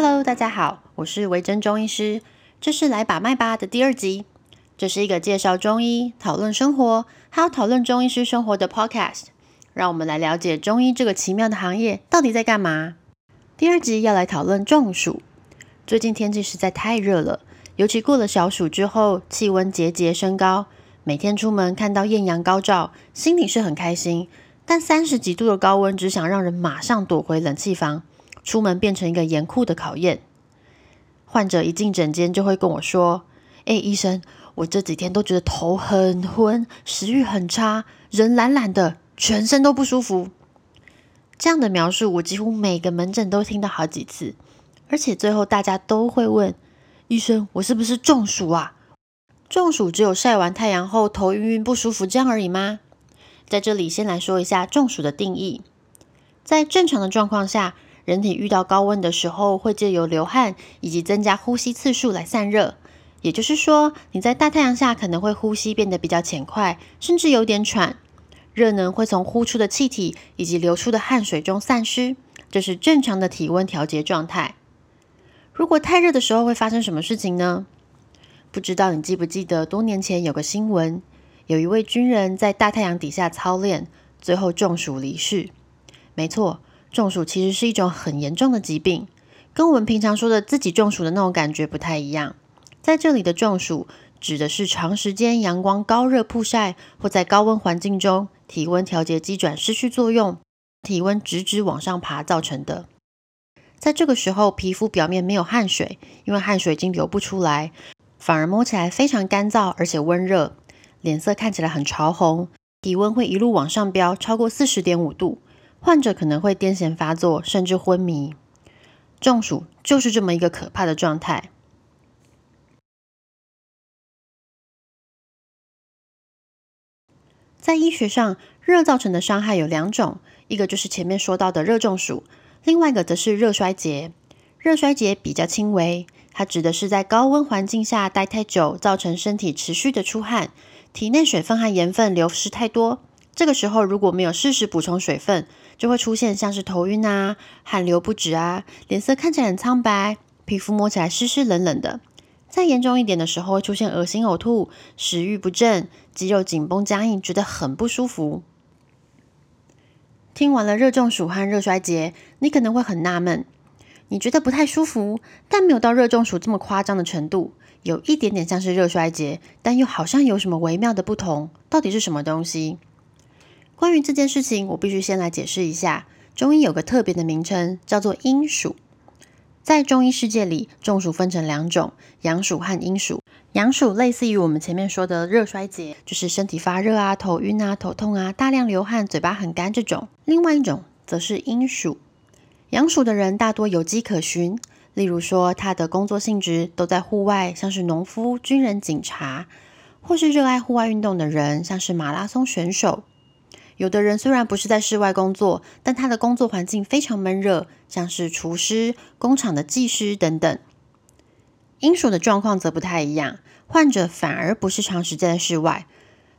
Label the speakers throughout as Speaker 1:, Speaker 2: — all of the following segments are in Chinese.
Speaker 1: Hello，大家好，我是维珍中医师，这是来把脉吧的第二集。这是一个介绍中医、讨论生活，还有讨论中医师生活的 Podcast。让我们来了解中医这个奇妙的行业到底在干嘛。第二集要来讨论中暑。最近天气实在太热了，尤其过了小暑之后，气温节节升高。每天出门看到艳阳高照，心里是很开心。但三十几度的高温，只想让人马上躲回冷气房。出门变成一个严酷的考验。患者一进诊间就会跟我说：“哎，医生，我这几天都觉得头很昏，食欲很差，人懒懒的，全身都不舒服。”这样的描述，我几乎每个门诊都听到好几次。而且最后大家都会问：“医生，我是不是中暑啊？中暑只有晒完太阳后头晕晕不舒服这样而已吗？”在这里先来说一下中暑的定义。在正常的状况下，人体遇到高温的时候，会借由流汗以及增加呼吸次数来散热。也就是说，你在大太阳下可能会呼吸变得比较浅快，甚至有点喘。热能会从呼出的气体以及流出的汗水中散失，这是正常的体温调节状态。如果太热的时候会发生什么事情呢？不知道你记不记得多年前有个新闻，有一位军人在大太阳底下操练，最后中暑离世。没错。中暑其实是一种很严重的疾病，跟我们平常说的自己中暑的那种感觉不太一样。在这里的中暑，指的是长时间阳光高热曝晒，或在高温环境中，体温调节机转失去作用，体温直直往上爬造成的。在这个时候，皮肤表面没有汗水，因为汗水已经流不出来，反而摸起来非常干燥而且温热，脸色看起来很潮红，体温会一路往上飙，超过四十点五度。患者可能会癫痫发作，甚至昏迷。中暑就是这么一个可怕的状态。在医学上，热造成的伤害有两种，一个就是前面说到的热中暑，另外一个则是热衰竭。热衰竭比较轻微，它指的是在高温环境下待太久，造成身体持续的出汗，体内水分和盐分流失太多。这个时候如果没有适时补充水分，就会出现像是头晕啊、汗流不止啊、脸色看起来很苍白、皮肤摸起来湿湿冷冷的。再严重一点的时候，会出现恶心、呕吐、食欲不振、肌肉紧绷僵硬，觉得很不舒服。听完了热中暑和热衰竭，你可能会很纳闷，你觉得不太舒服，但没有到热中暑这么夸张的程度，有一点点像是热衰竭，但又好像有什么微妙的不同，到底是什么东西？关于这件事情，我必须先来解释一下。中医有个特别的名称，叫做阴暑。在中医世界里，中暑分成两种：阳暑和阴暑。阳暑类似于我们前面说的热衰竭，就是身体发热啊、头晕啊、头痛啊、大量流汗、嘴巴很干这种。另外一种则是阴暑。阳暑的人大多有迹可循，例如说他的工作性质都在户外，像是农夫、军人、警察，或是热爱户外运动的人，像是马拉松选手。有的人虽然不是在室外工作，但他的工作环境非常闷热，像是厨师、工厂的技师等等。阴暑的状况则不太一样，患者反而不是长时间在室外，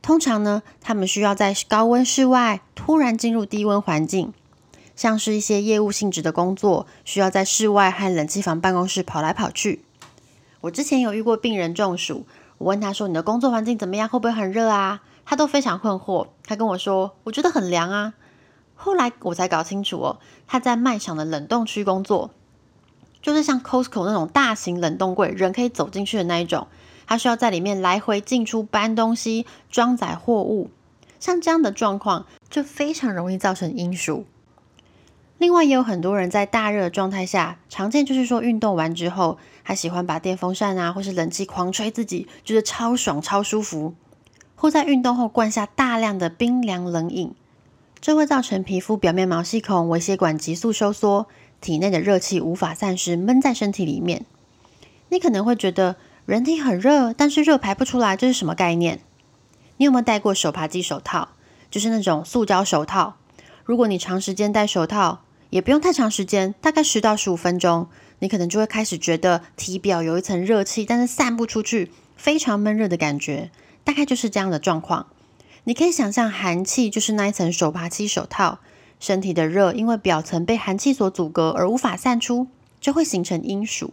Speaker 1: 通常呢，他们需要在高温室外突然进入低温环境，像是一些业务性质的工作，需要在室外和冷气房办公室跑来跑去。我之前有遇过病人中暑，我问他说：“你的工作环境怎么样？会不会很热啊？”他都非常困惑，他跟我说：“我觉得很凉啊。”后来我才搞清楚哦，他在卖场的冷冻区工作，就是像 Costco 那种大型冷冻柜，人可以走进去的那一种。他需要在里面来回进出搬东西、装载货物，像这样的状况就非常容易造成阴暑。另外，也有很多人在大热状态下，常见就是说运动完之后，还喜欢把电风扇啊或是冷气狂吹自己，觉得超爽、超舒服。或在运动后灌下大量的冰凉冷饮，这会造成皮肤表面毛细孔、微血管急速收缩，体内的热气无法散失，闷在身体里面。你可能会觉得人体很热，但是热排不出来，这是什么概念？你有没有戴过手扒鸡手套？就是那种塑胶手套。如果你长时间戴手套，也不用太长时间，大概十到十五分钟，你可能就会开始觉得体表有一层热气，但是散不出去，非常闷热的感觉。大概就是这样的状况，你可以想象寒气就是那一层手扒漆手套，身体的热因为表层被寒气所阻隔而无法散出，就会形成阴暑。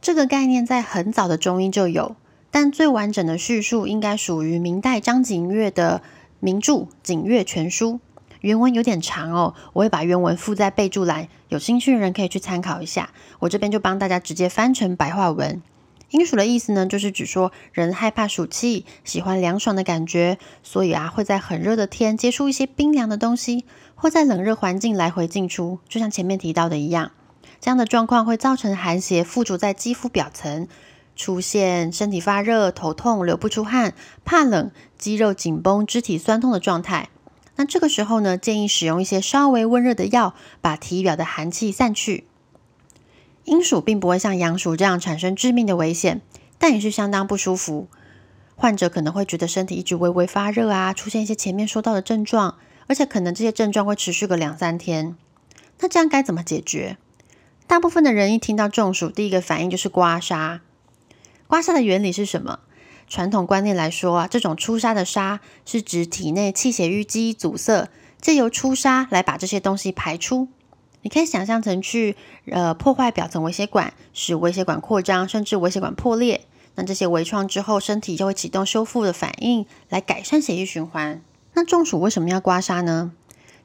Speaker 1: 这个概念在很早的中医就有，但最完整的叙述应该属于明代张景岳的名著《景岳全书》。原文有点长哦，我会把原文附在备注栏，有兴趣的人可以去参考一下。我这边就帮大家直接翻成白话文。阴暑的意思呢，就是指说人害怕暑气，喜欢凉爽的感觉，所以啊会在很热的天接触一些冰凉的东西，或在冷热环境来回进出，就像前面提到的一样。这样的状况会造成寒邪附着在肌肤表层，出现身体发热、头痛、流不出汗、怕冷、肌肉紧绷、肢体酸痛的状态。那这个时候呢，建议使用一些稍微温热的药，把体表的寒气散去。阴暑并不会像阳暑这样产生致命的危险，但也是相当不舒服。患者可能会觉得身体一直微微发热啊，出现一些前面说到的症状，而且可能这些症状会持续个两三天。那这样该怎么解决？大部分的人一听到中暑，第一个反应就是刮痧。刮痧的原理是什么？传统观念来说啊，这种出痧的痧是指体内气血淤积阻塞，借由出痧来把这些东西排出。你可以想象成去呃破坏表层微血管，使微血管扩张，甚至微血管破裂。那这些微创之后，身体就会启动修复的反应，来改善血液循环。那中暑为什么要刮痧呢？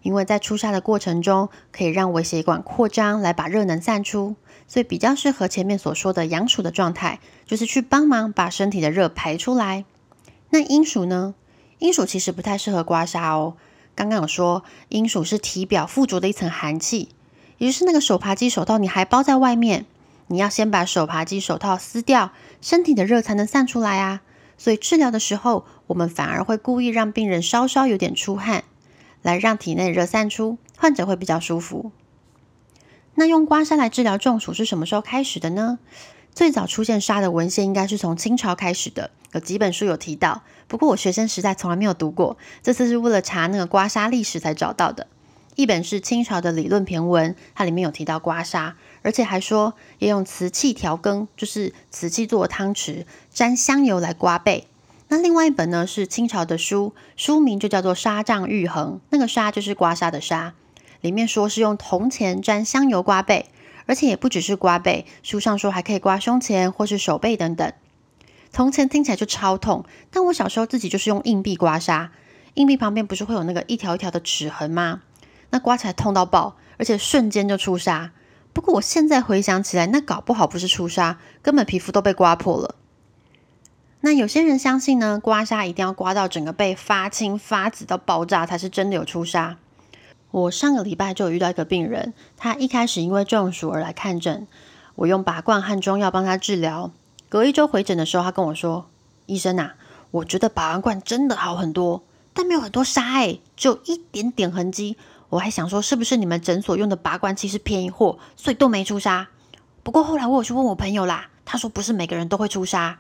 Speaker 1: 因为在出痧的过程中，可以让微血管扩张，来把热能散出。所以比较适合前面所说的阳暑的状态，就是去帮忙把身体的热排出来。那阴暑呢？阴暑其实不太适合刮痧哦。刚刚有说，阴暑是体表附着的一层寒气，也就是那个手扒鸡手套你还包在外面，你要先把手扒鸡手套撕掉，身体的热才能散出来啊。所以治疗的时候，我们反而会故意让病人稍稍有点出汗，来让体内热散出，患者会比较舒服。那用刮痧来治疗中暑是什么时候开始的呢？最早出现痧的文献应该是从清朝开始的，有几本书有提到。不过我学生时代从来没有读过，这次是为了查那个刮痧历史才找到的。一本是清朝的理论骈文，它里面有提到刮痧，而且还说要用瓷器调羹，就是瓷器做的汤匙，沾香油来刮背。那另外一本呢是清朝的书，书名就叫做《沙丈玉衡》，那个沙就是刮痧的痧。里面说是用铜钱沾香油刮背，而且也不只是刮背，书上说还可以刮胸前或是手背等等。铜钱听起来就超痛，但我小时候自己就是用硬币刮痧，硬币旁边不是会有那个一条一条的齿痕吗？那刮起来痛到爆，而且瞬间就出痧。不过我现在回想起来，那搞不好不是出痧，根本皮肤都被刮破了。那有些人相信呢，刮痧一定要刮到整个背发青发紫到爆炸，才是真的有出痧。我上个礼拜就有遇到一个病人，他一开始因为中暑而来看诊，我用拔罐和中药帮他治疗。隔一周回诊的时候，他跟我说：“医生呐，我觉得拔完罐真的好很多，但没有很多痧哎，就一点点痕迹。我还想说，是不是你们诊所用的拔罐器是便宜货，所以都没出痧？不过后来我有去问我朋友啦，他说不是每个人都会出痧。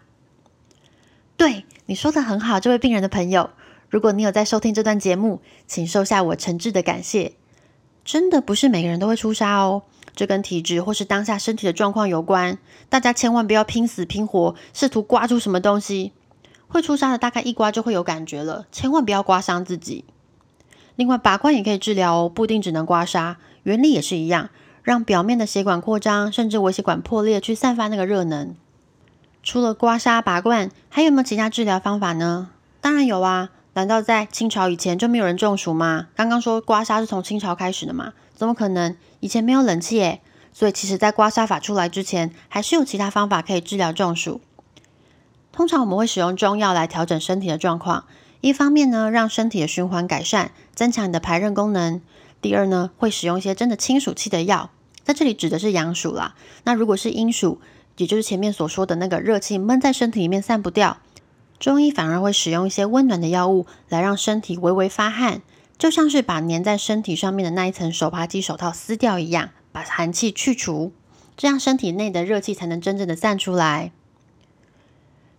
Speaker 1: 对，你说的很好，这位病人的朋友。”如果你有在收听这段节目，请收下我诚挚的感谢。真的不是每个人都会出痧哦，这跟体质或是当下身体的状况有关。大家千万不要拼死拼活，试图刮出什么东西。会出痧的大概一刮就会有感觉了，千万不要刮伤自己。另外，拔罐也可以治疗哦，不一定只能刮痧，原理也是一样，让表面的血管扩张，甚至微血管破裂，去散发那个热能。除了刮痧、拔罐，还有没有其他治疗方法呢？当然有啊。难道在清朝以前就没有人中暑吗？刚刚说刮痧是从清朝开始的嘛？怎么可能？以前没有冷气诶，所以其实在刮痧法出来之前，还是有其他方法可以治疗中暑。通常我们会使用中药来调整身体的状况，一方面呢，让身体的循环改善，增强你的排任功能；第二呢，会使用一些真的清暑气的药，在这里指的是阳暑啦。那如果是阴暑，也就是前面所说的那个热气闷在身体里面散不掉。中医反而会使用一些温暖的药物来让身体微微发汗，就像是把粘在身体上面的那一层手扒鸡手套撕掉一样，把寒气去除，这样身体内的热气才能真正的散出来。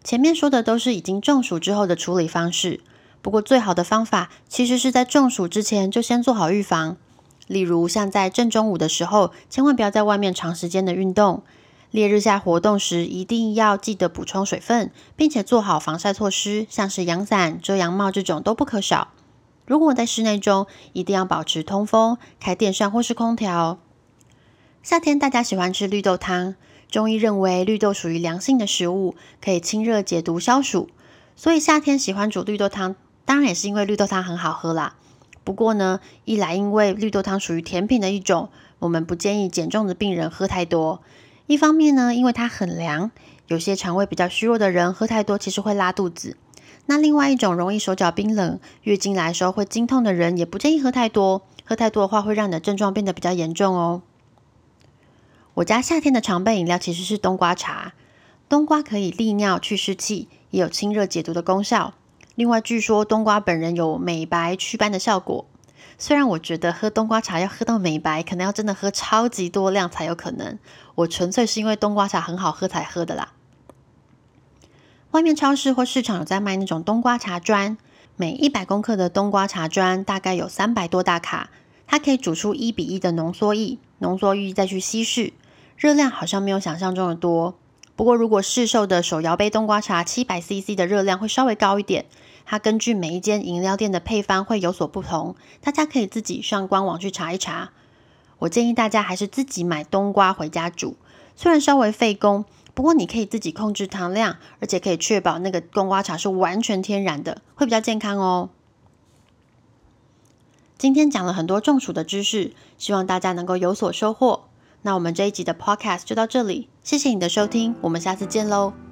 Speaker 1: 前面说的都是已经中暑之后的处理方式，不过最好的方法其实是在中暑之前就先做好预防，例如像在正中午的时候，千万不要在外面长时间的运动。烈日下活动时，一定要记得补充水分，并且做好防晒措施，像是阳伞、遮阳帽这种都不可少。如果在室内中，一定要保持通风，开电扇或是空调。夏天大家喜欢吃绿豆汤，中医认为绿豆属于凉性的食物，可以清热解毒消暑，所以夏天喜欢煮绿豆汤，当然也是因为绿豆汤很好喝啦。不过呢，一来因为绿豆汤属于甜品的一种，我们不建议减重的病人喝太多；一方面呢，因为它很凉，有些肠胃比较虚弱的人喝太多其实会拉肚子。那另外一种容易手脚冰冷、月经来的时候会经痛的人，也不建议喝太多，喝太多的话会让你的症状变得比较严重哦。我家夏天的常备饮料其实是冬瓜茶。冬瓜可以利尿去湿气，也有清热解毒的功效。另外，据说冬瓜本人有美白祛斑的效果。虽然我觉得喝冬瓜茶要喝到美白，可能要真的喝超级多量才有可能。我纯粹是因为冬瓜茶很好喝才喝的啦。外面超市或市场有在卖那种冬瓜茶砖，每一百公克的冬瓜茶砖大概有三百多大卡，它可以煮出一比一的浓缩液，浓缩液再去稀释。热量好像没有想象中的多，不过如果市售的手摇杯冬瓜茶七百 CC 的热量会稍微高一点。它根据每一间饮料店的配方会有所不同，大家可以自己上官网去查一查。我建议大家还是自己买冬瓜回家煮，虽然稍微费工，不过你可以自己控制糖量，而且可以确保那个冬瓜茶是完全天然的，会比较健康哦。今天讲了很多中暑的知识，希望大家能够有所收获。那我们这一集的 Podcast 就到这里，谢谢你的收听，我们下次见喽。